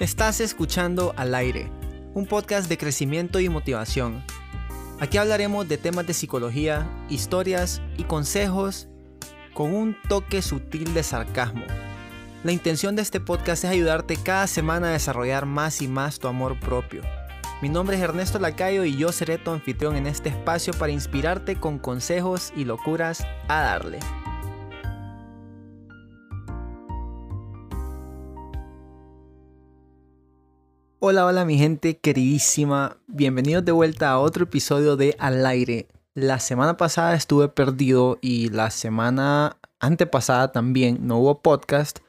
Estás escuchando Al aire, un podcast de crecimiento y motivación. Aquí hablaremos de temas de psicología, historias y consejos con un toque sutil de sarcasmo. La intención de este podcast es ayudarte cada semana a desarrollar más y más tu amor propio. Mi nombre es Ernesto Lacayo y yo seré tu anfitrión en este espacio para inspirarte con consejos y locuras a darle. Hola, hola mi gente queridísima, bienvenidos de vuelta a otro episodio de Al aire. La semana pasada estuve perdido y la semana antepasada también no hubo podcast,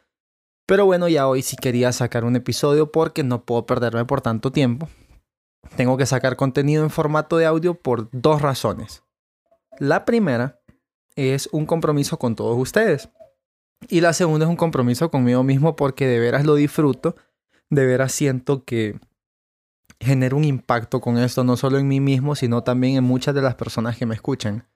pero bueno, ya hoy sí quería sacar un episodio porque no puedo perderme por tanto tiempo. Tengo que sacar contenido en formato de audio por dos razones. La primera es un compromiso con todos ustedes. Y la segunda es un compromiso conmigo mismo porque de veras lo disfruto de veras siento que genera un impacto con esto, no solo en mí mismo, sino también en muchas de las personas que me escuchan.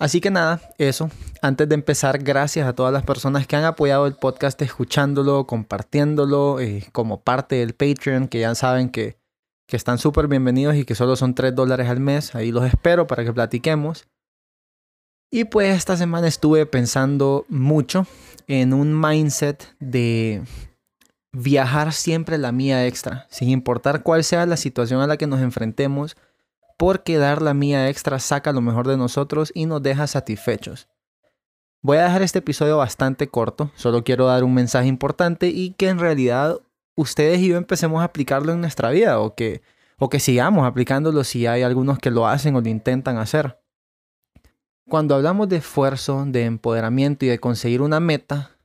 Así que nada, eso. Antes de empezar, gracias a todas las personas que han apoyado el podcast escuchándolo, compartiéndolo eh, como parte del Patreon, que ya saben que, que están súper bienvenidos y que solo son 3 dólares al mes. Ahí los espero para que platiquemos. Y pues esta semana estuve pensando mucho en un mindset de viajar siempre la mía extra, sin importar cuál sea la situación a la que nos enfrentemos, porque dar la mía extra saca lo mejor de nosotros y nos deja satisfechos. Voy a dejar este episodio bastante corto, solo quiero dar un mensaje importante y que en realidad ustedes y yo empecemos a aplicarlo en nuestra vida o que, o que sigamos aplicándolo si hay algunos que lo hacen o lo intentan hacer. Cuando hablamos de esfuerzo, de empoderamiento y de conseguir una meta,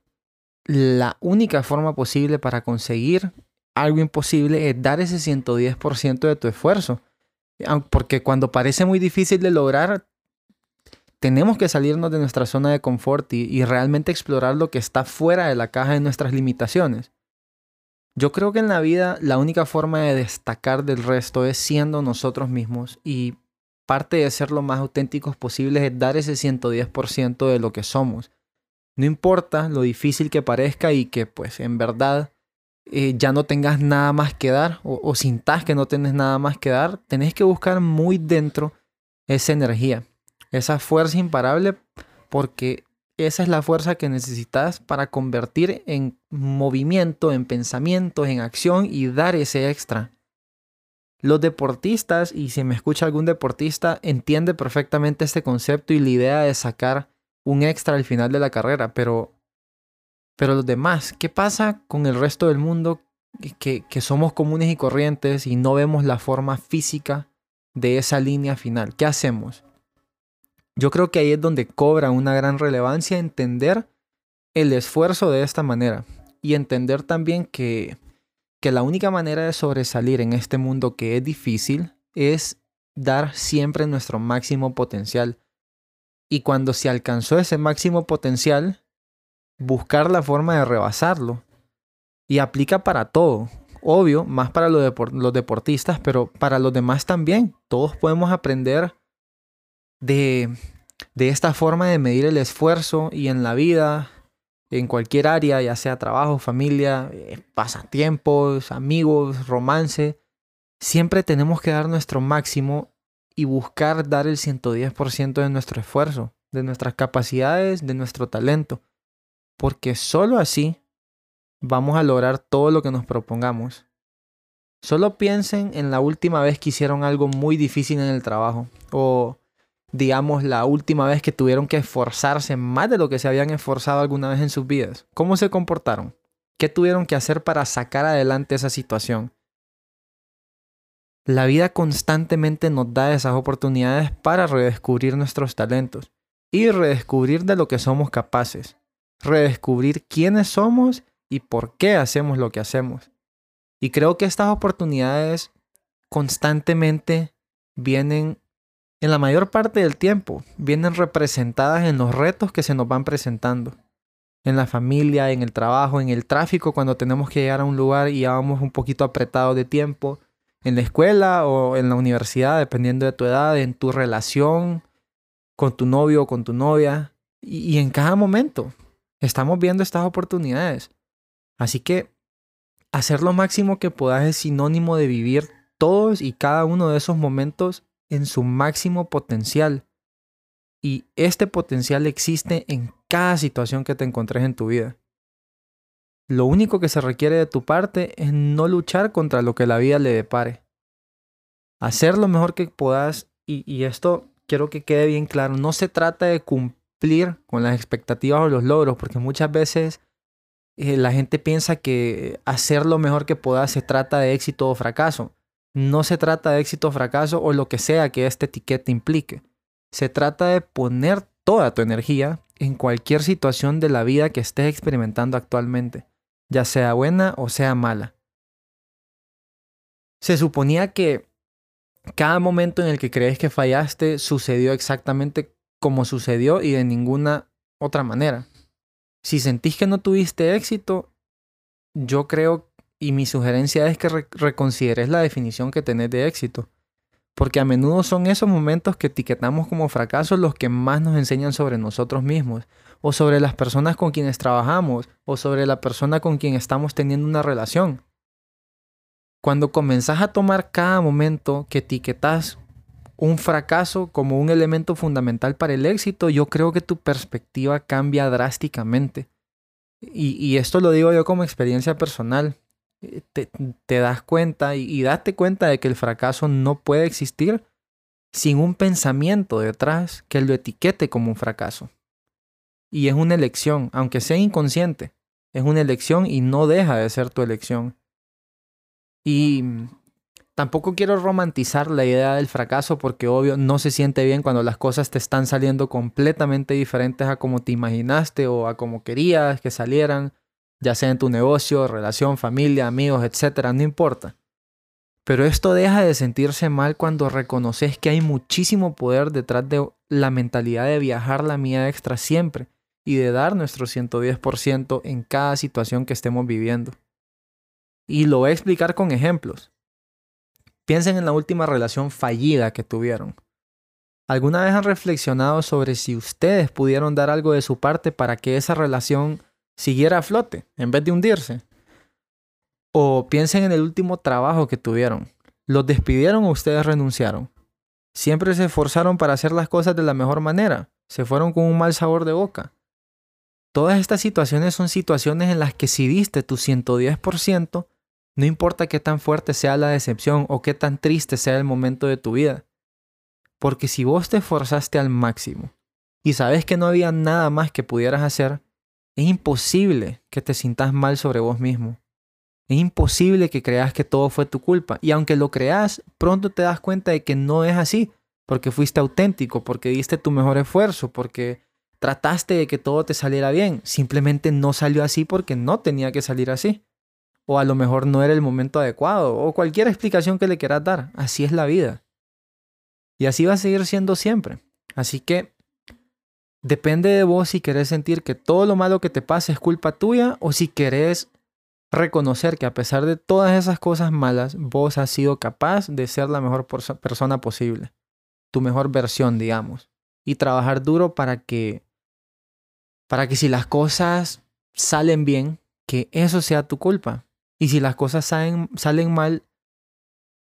la única forma posible para conseguir algo imposible es dar ese 110% de tu esfuerzo. Porque cuando parece muy difícil de lograr, tenemos que salirnos de nuestra zona de confort y, realmente explorar lo que está fuera de la caja de nuestras limitaciones. Yo creo que en la vida la única forma de destacar del resto es siendo nosotros mismos y parte de ser lo más auténticos posible es dar ese 110% de lo que somos. No importa lo difícil que parezca y que pues en verdad eh, ya no tengas nada más que dar o, o sintas que no tienes nada más que dar, tenés que buscar muy dentro esa energía, esa fuerza imparable porque esa es la fuerza que necesitas para convertir en movimiento, en pensamiento, en acción y dar ese extra. Los deportistas, y si me escucha algún deportista, entiende perfectamente este concepto y la idea de sacar un extra al final de la carrera, pero, pero los demás, ¿qué pasa con el resto del mundo que, que somos comunes y corrientes y no vemos la forma física de esa línea final? ¿Qué hacemos? Yo creo que ahí es donde cobra una gran relevancia entender el esfuerzo de esta manera y entender también que, que la única manera de sobresalir en este mundo que es difícil es dar siempre nuestro máximo potencial y cuando se alcanzó ese máximo potencial, buscar la forma de rebasarlo. Y aplica para todo. Obvio, más para los, deportistas, pero para los demás también. Todos podemos aprender de, de esta forma de medir el esfuerzo y en la vida, en cualquier área, ya sea trabajo, familia, eh, pasatiempos, amigos, romance. Siempre tenemos que dar nuestro máximo y buscar dar el 110% de nuestro esfuerzo, de nuestras capacidades, de nuestro talento. Porque solo así vamos a lograr todo lo que nos propongamos. Solo piensen en la última vez que hicieron algo muy difícil en el trabajo o digamos la última vez que tuvieron que esforzarse más de lo que se habían esforzado alguna vez en sus vidas. ¿Cómo se comportaron? ¿Qué tuvieron que hacer para sacar adelante esa situación? La vida constantemente nos da esas oportunidades para redescubrir nuestros talentos y redescubrir de lo que somos capaces, redescubrir quiénes somos y por qué hacemos lo que hacemos. Y creo que estas oportunidades constantemente vienen, en la mayor parte del tiempo, vienen representadas en los retos que se nos van presentando. En la familia, en el trabajo, en el tráfico, cuando tenemos que llegar a un lugar y ya vamos un poquito apretados de tiempo en la escuela o en la universidad, dependiendo de tu edad, en tu relación con tu novio o con tu novia. Y, en cada momento estamos viendo estas oportunidades. Así que hacer lo máximo que puedas es sinónimo de vivir todos y cada uno de esos momentos en su máximo potencial. Y este potencial existe en cada situación que te encontres en tu vida. Lo único que se requiere de tu parte es no luchar contra lo que la vida le depare. Hacer lo mejor que puedas y, esto quiero que quede bien claro, no se trata de cumplir con las expectativas o los logros, porque muchas veces eh, la gente piensa que hacer lo mejor que pueda se trata de éxito o fracaso. No se trata de éxito o fracaso o lo que sea que esta etiqueta implique. Se trata de poner toda tu energía en cualquier situación de la vida que estés experimentando actualmente, ya sea buena o sea mala. Se suponía que cada momento en el que crees que fallaste sucedió exactamente como sucedió y de ninguna otra manera. Si sentís que no tuviste éxito, yo creo y mi sugerencia es que reconsideres la definición que tenés de éxito. Porque a menudo son esos momentos que etiquetamos como fracasos los que más nos enseñan sobre nosotros mismos, o sobre las personas con quienes trabajamos, o sobre la persona con quien estamos teniendo una relación. Cuando comenzás a tomar cada momento que etiquetas un fracaso como un elemento fundamental para el éxito, yo creo que tu perspectiva cambia drásticamente. Y, esto lo digo yo como experiencia personal. Te, das cuenta y, y date cuenta de que el fracaso no puede existir sin un pensamiento detrás que lo etiquete como un fracaso. Y es una elección, aunque sea inconsciente, es una elección y no deja de ser tu elección. Y tampoco quiero romantizar la idea del fracaso porque obvio no se siente bien cuando las cosas te están saliendo completamente diferentes a como te imaginaste o a como querías que salieran, ya sea en tu negocio, relación, familia, amigos, etcétera, no importa. Pero esto deja de sentirse mal cuando reconoces que hay muchísimo poder detrás de la mentalidad de viajar la mía extra siempre y de dar nuestro 110% en cada situación que estemos viviendo. Y lo voy a explicar con ejemplos. Piensen en la última relación fallida que tuvieron. ¿Alguna vez han reflexionado sobre si ustedes pudieron dar algo de su parte para que esa relación siguiera a flote en vez de hundirse? O piensen en el último trabajo que tuvieron. ¿Los despidieron o ustedes renunciaron? ¿Siempre se esforzaron para hacer las cosas de la mejor manera? ¿Se fueron con un mal sabor de boca? Todas estas situaciones son situaciones en las que si diste tu 110%, no importa qué tan fuerte sea la decepción o qué tan triste sea el momento de tu vida. Porque si vos te esforzaste al máximo y sabes que no había nada más que pudieras hacer, es imposible que te sintas mal sobre vos mismo. Es imposible que creas que todo fue tu culpa. Y aunque lo creas, pronto te das cuenta de que no es así. Porque fuiste auténtico, porque diste tu mejor esfuerzo, porque trataste de que todo te saliera bien. Simplemente no salió así porque no tenía que salir así o a lo mejor no era el momento adecuado, o cualquier explicación que le quieras dar. Así es la vida. Y así va a seguir siendo siempre. Así que depende de vos si querés sentir que todo lo malo que te pasa es culpa tuya o si querés reconocer que a pesar de todas esas cosas malas, vos has sido capaz de ser la mejor persona posible, tu mejor versión, digamos, y trabajar duro para que para que si las cosas salen bien, que eso sea tu culpa, y si las cosas salen, salen mal,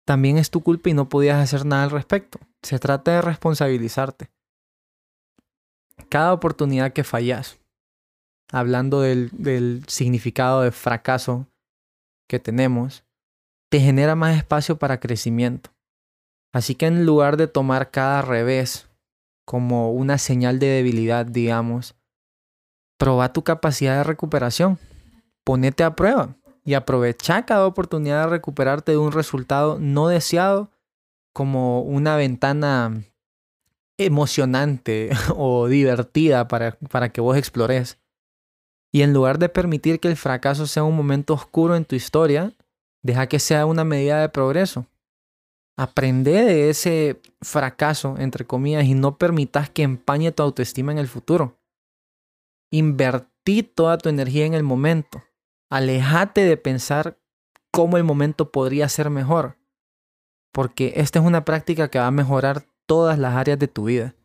también es tu culpa y no podías hacer nada al respecto. Se trata de responsabilizarte. Cada oportunidad que fallas, hablando del, significado de fracaso que tenemos, te genera más espacio para crecimiento. Así que en lugar de tomar cada revés como una señal de debilidad, digamos, proba tu capacidad de recuperación. Ponete a prueba y aprovecha cada oportunidad de recuperarte de un resultado no deseado como una ventana emocionante o divertida para, para que vos explores. Y en lugar de permitir que el fracaso sea un momento oscuro en tu historia, deja que sea una medida de progreso. Aprende de ese fracaso, entre comillas, y no permitas que empañe tu autoestima en el futuro. Invertí toda tu energía en el momento. Alejate de pensar cómo el momento podría ser mejor, porque esta es una práctica que va a mejorar todas las áreas de tu vida.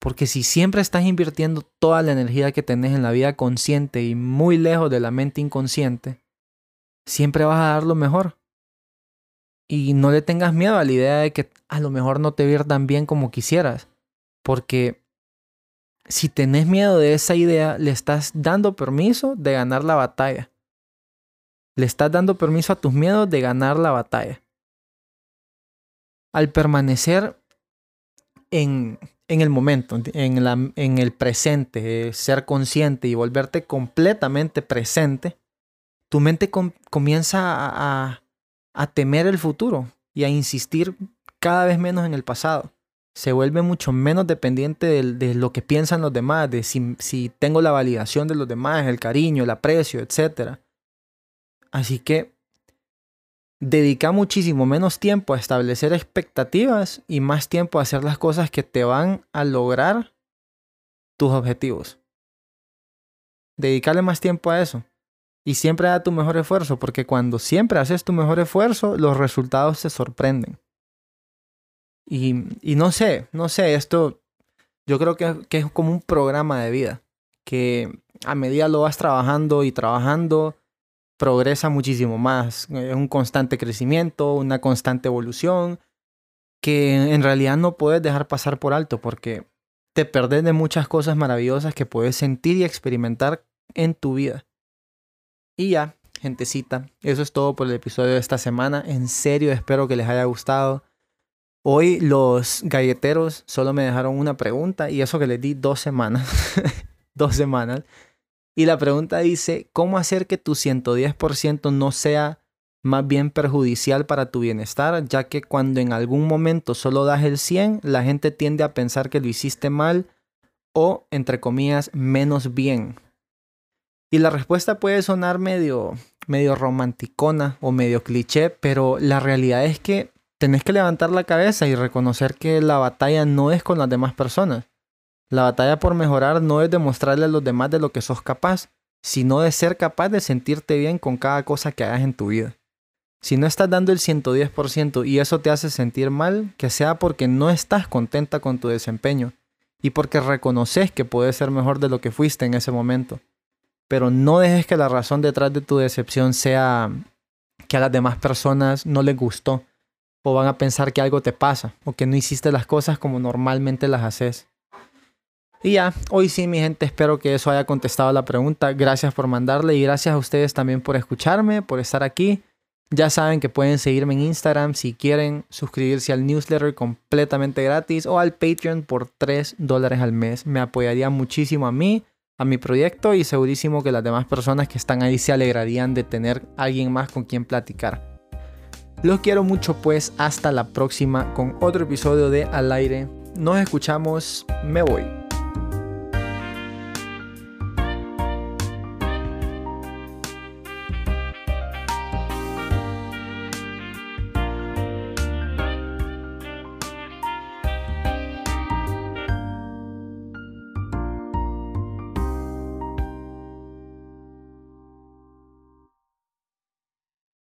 Porque si siempre estás invirtiendo toda la energía que tenés en la vida consciente y muy lejos de la mente inconsciente, siempre vas a dar lo mejor. Y no le tengas miedo a la idea de que a lo mejor no te va tan bien como quisieras. Porque si tenés miedo de esa idea, le estás dando permiso de ganar la batalla. Le estás dando permiso a tus miedos de ganar la batalla. Al permanecer en, en el momento, en, la, en el presente, ser consciente y volverte completamente presente, tu mente comienza a, a temer el futuro y a insistir cada vez menos en el pasado. Se vuelve mucho menos dependiente de, de lo que piensan los demás, de si, si, tengo la validación de los demás, el cariño, el aprecio, etc. Así que dedica muchísimo menos tiempo a establecer expectativas y más tiempo a hacer las cosas que te van a lograr tus objetivos. Dedicarle más tiempo a eso. Y siempre da tu mejor esfuerzo, porque cuando siempre haces tu mejor esfuerzo, los resultados te sorprenden. Y, y no sé, no sé, esto yo creo que, que es como un programa de vida, que a medida lo vas trabajando y trabajando, progresa muchísimo más. Es un constante crecimiento, una constante evolución, que en realidad no puedes dejar pasar por alto porque te perdés de muchas cosas maravillosas que puedes sentir y experimentar en tu vida. Y ya, gentecita, eso es todo por el episodio de esta semana. En serio, espero que les haya gustado. Hoy los galleteros solo me dejaron una pregunta y eso que les di dos semanas. dos semanas. Y la pregunta dice, ¿cómo hacer que tu 110% no sea más bien perjudicial para tu bienestar? Ya que cuando en algún momento solo das el 100, la gente tiende a pensar que lo hiciste mal o, entre comillas, menos bien. Y la respuesta puede sonar medio, medio romanticona o medio cliché, pero la realidad es que tenés que levantar la cabeza y reconocer que la batalla no es con las demás personas. La batalla por mejorar no es demostrarle a los demás de lo que sos capaz, sino de ser capaz de sentirte bien con cada cosa que hagas en tu vida. Si no estás dando el 110% y eso te hace sentir mal, que sea porque no estás contenta con tu desempeño y porque reconoces que puedes ser mejor de lo que fuiste en ese momento pero no dejes que la razón detrás de tu decepción sea que a las demás personas no les gustó o van a pensar que algo te pasa o que no hiciste las cosas como normalmente las haces. Y ya, hoy sí, mi gente, espero que eso haya contestado la pregunta. Gracias por mandarle y gracias a ustedes también por escucharme, por estar aquí. Ya saben que pueden seguirme en Instagram si quieren suscribirse al newsletter completamente gratis o al Patreon por 3 dólares al mes. Me apoyaría muchísimo a mí a mi proyecto y segurísimo que las demás personas que están ahí se alegrarían de tener alguien más con quien platicar. Los quiero mucho pues hasta la próxima con otro episodio de Al aire. Nos escuchamos, me voy.